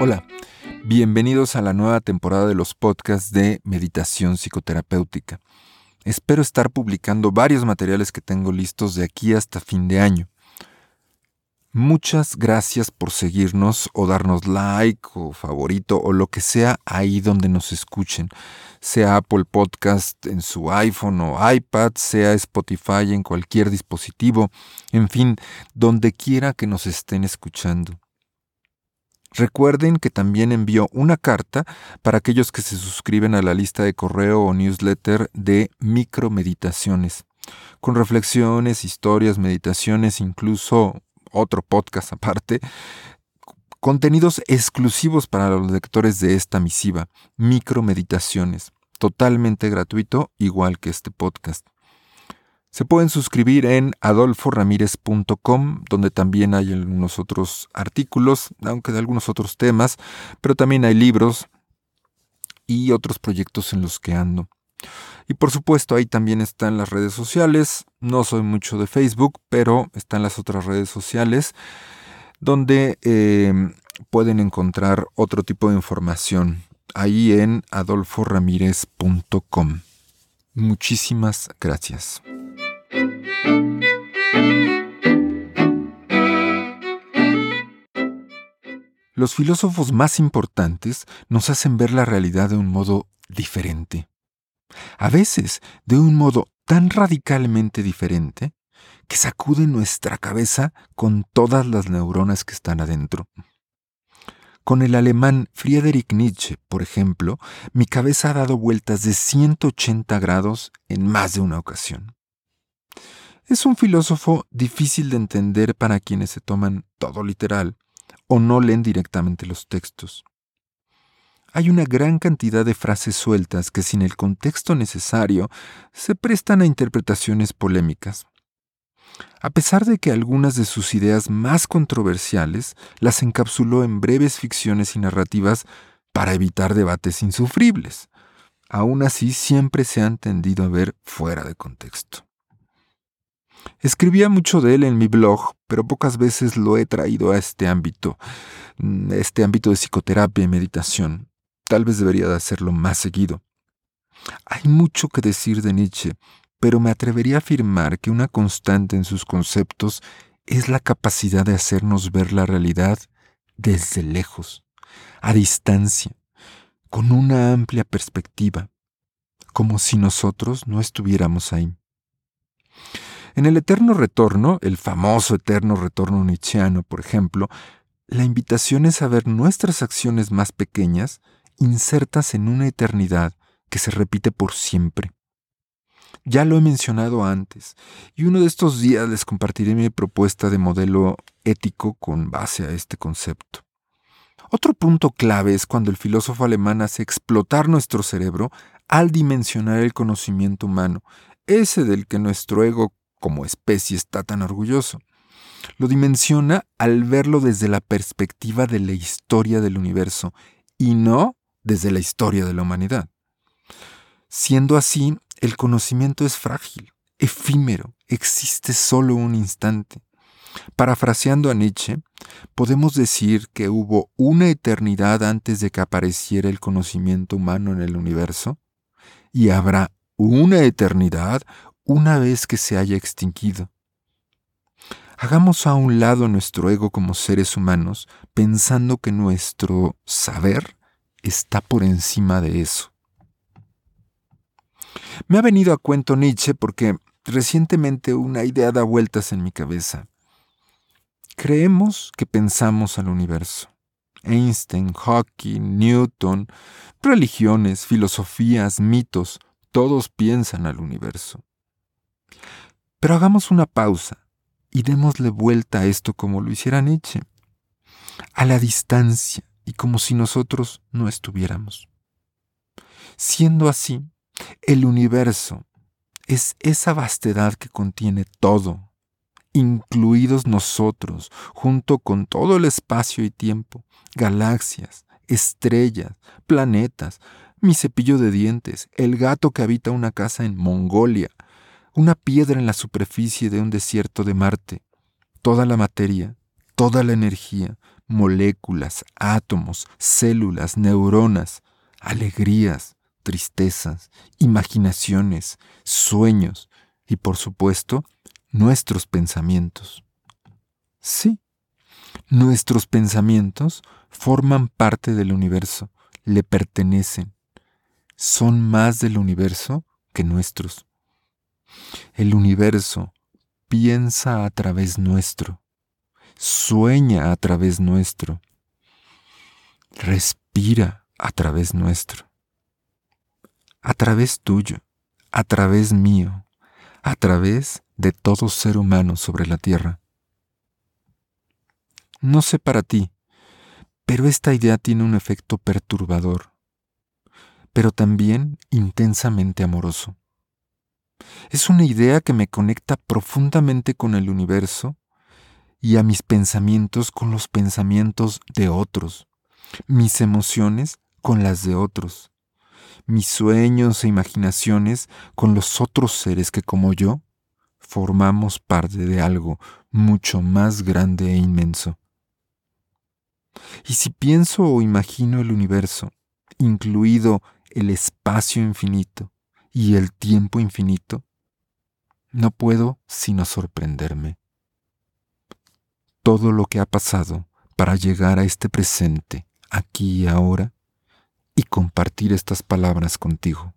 Hola, bienvenidos a la nueva temporada de los podcasts de Meditación Psicoterapéutica. Espero estar publicando varios materiales que tengo listos de aquí hasta fin de año. Muchas gracias por seguirnos o darnos like o favorito o lo que sea ahí donde nos escuchen, sea Apple Podcast en su iPhone o iPad, sea Spotify en cualquier dispositivo, en fin, donde quiera que nos estén escuchando. Recuerden que también envío una carta para aquellos que se suscriben a la lista de correo o newsletter de micromeditaciones, con reflexiones, historias, meditaciones, incluso otro podcast aparte, contenidos exclusivos para los lectores de esta misiva, micromeditaciones, totalmente gratuito, igual que este podcast. Se pueden suscribir en adolforamírez.com, donde también hay algunos otros artículos, aunque de algunos otros temas, pero también hay libros y otros proyectos en los que ando. Y por supuesto ahí también están las redes sociales. No soy mucho de Facebook, pero están las otras redes sociales donde eh, pueden encontrar otro tipo de información. Ahí en adolforamírez.com. Muchísimas gracias. Los filósofos más importantes nos hacen ver la realidad de un modo diferente. A veces de un modo tan radicalmente diferente que sacude nuestra cabeza con todas las neuronas que están adentro. Con el alemán Friedrich Nietzsche, por ejemplo, mi cabeza ha dado vueltas de 180 grados en más de una ocasión. Es un filósofo difícil de entender para quienes se toman todo literal o no leen directamente los textos. Hay una gran cantidad de frases sueltas que sin el contexto necesario se prestan a interpretaciones polémicas. A pesar de que algunas de sus ideas más controversiales las encapsuló en breves ficciones y narrativas para evitar debates insufribles, aún así siempre se han tendido a ver fuera de contexto. Escribía mucho de él en mi blog, pero pocas veces lo he traído a este ámbito, mm, este ámbito de psicoterapia y meditación. Tal vez debería de hacerlo más seguido. Hay mucho que decir de Nietzsche, pero me atrevería a afirmar que una constante en sus conceptos es la capacidad de hacernos ver la realidad desde lejos, a distancia, con una amplia perspectiva, como si nosotros no estuviéramos ahí. En el eterno retorno, el famoso eterno retorno nietzscheano, por ejemplo, la invitación es a ver nuestras acciones más pequeñas insertas en una eternidad que se repite por siempre. Ya lo he mencionado antes, y uno de estos días les compartiré mi propuesta de modelo ético con base a este concepto. Otro punto clave es cuando el filósofo alemán hace explotar nuestro cerebro al dimensionar el conocimiento humano, ese del que nuestro ego como especie está tan orgulloso. Lo dimensiona al verlo desde la perspectiva de la historia del universo y no desde la historia de la humanidad. Siendo así, el conocimiento es frágil, efímero, existe solo un instante. Parafraseando a Nietzsche, podemos decir que hubo una eternidad antes de que apareciera el conocimiento humano en el universo, y habrá una eternidad una vez que se haya extinguido. Hagamos a un lado nuestro ego como seres humanos, pensando que nuestro saber está por encima de eso. Me ha venido a cuento Nietzsche porque recientemente una idea da vueltas en mi cabeza. Creemos que pensamos al universo. Einstein, Hawking, Newton, religiones, filosofías, mitos, todos piensan al universo. Pero hagamos una pausa y démosle vuelta a esto como lo hiciera Nietzsche, a la distancia y como si nosotros no estuviéramos. Siendo así, el universo es esa vastedad que contiene todo, incluidos nosotros, junto con todo el espacio y tiempo, galaxias, estrellas, planetas, mi cepillo de dientes, el gato que habita una casa en Mongolia, una piedra en la superficie de un desierto de Marte, toda la materia, toda la energía, moléculas, átomos, células, neuronas, alegrías, tristezas, imaginaciones, sueños y por supuesto nuestros pensamientos. Sí, nuestros pensamientos forman parte del universo, le pertenecen, son más del universo que nuestros. El universo piensa a través nuestro, sueña a través nuestro, respira a través nuestro, a través tuyo, a través mío, a través de todo ser humano sobre la tierra. No sé para ti, pero esta idea tiene un efecto perturbador, pero también intensamente amoroso. Es una idea que me conecta profundamente con el universo y a mis pensamientos con los pensamientos de otros, mis emociones con las de otros, mis sueños e imaginaciones con los otros seres que como yo formamos parte de algo mucho más grande e inmenso. Y si pienso o imagino el universo, incluido el espacio infinito y el tiempo infinito, no puedo sino sorprenderme. Todo lo que ha pasado para llegar a este presente, aquí y ahora, y compartir estas palabras contigo.